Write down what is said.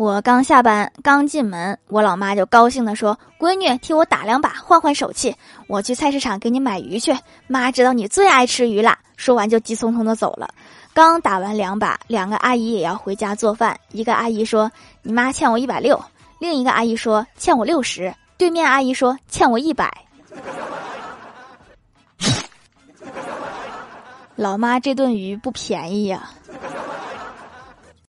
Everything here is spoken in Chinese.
我刚下班刚进门我老妈就高兴地说闺女替我打两把换换手气。我去菜市场给你买鱼去妈知道你最爱吃鱼啦。说完就急匆匆地走了。刚打完两把两个阿姨也要回家做饭一个阿姨说你妈欠我一百六。另一个阿姨说欠我六十。对面阿姨说欠我一百。老妈这顿鱼不便宜呀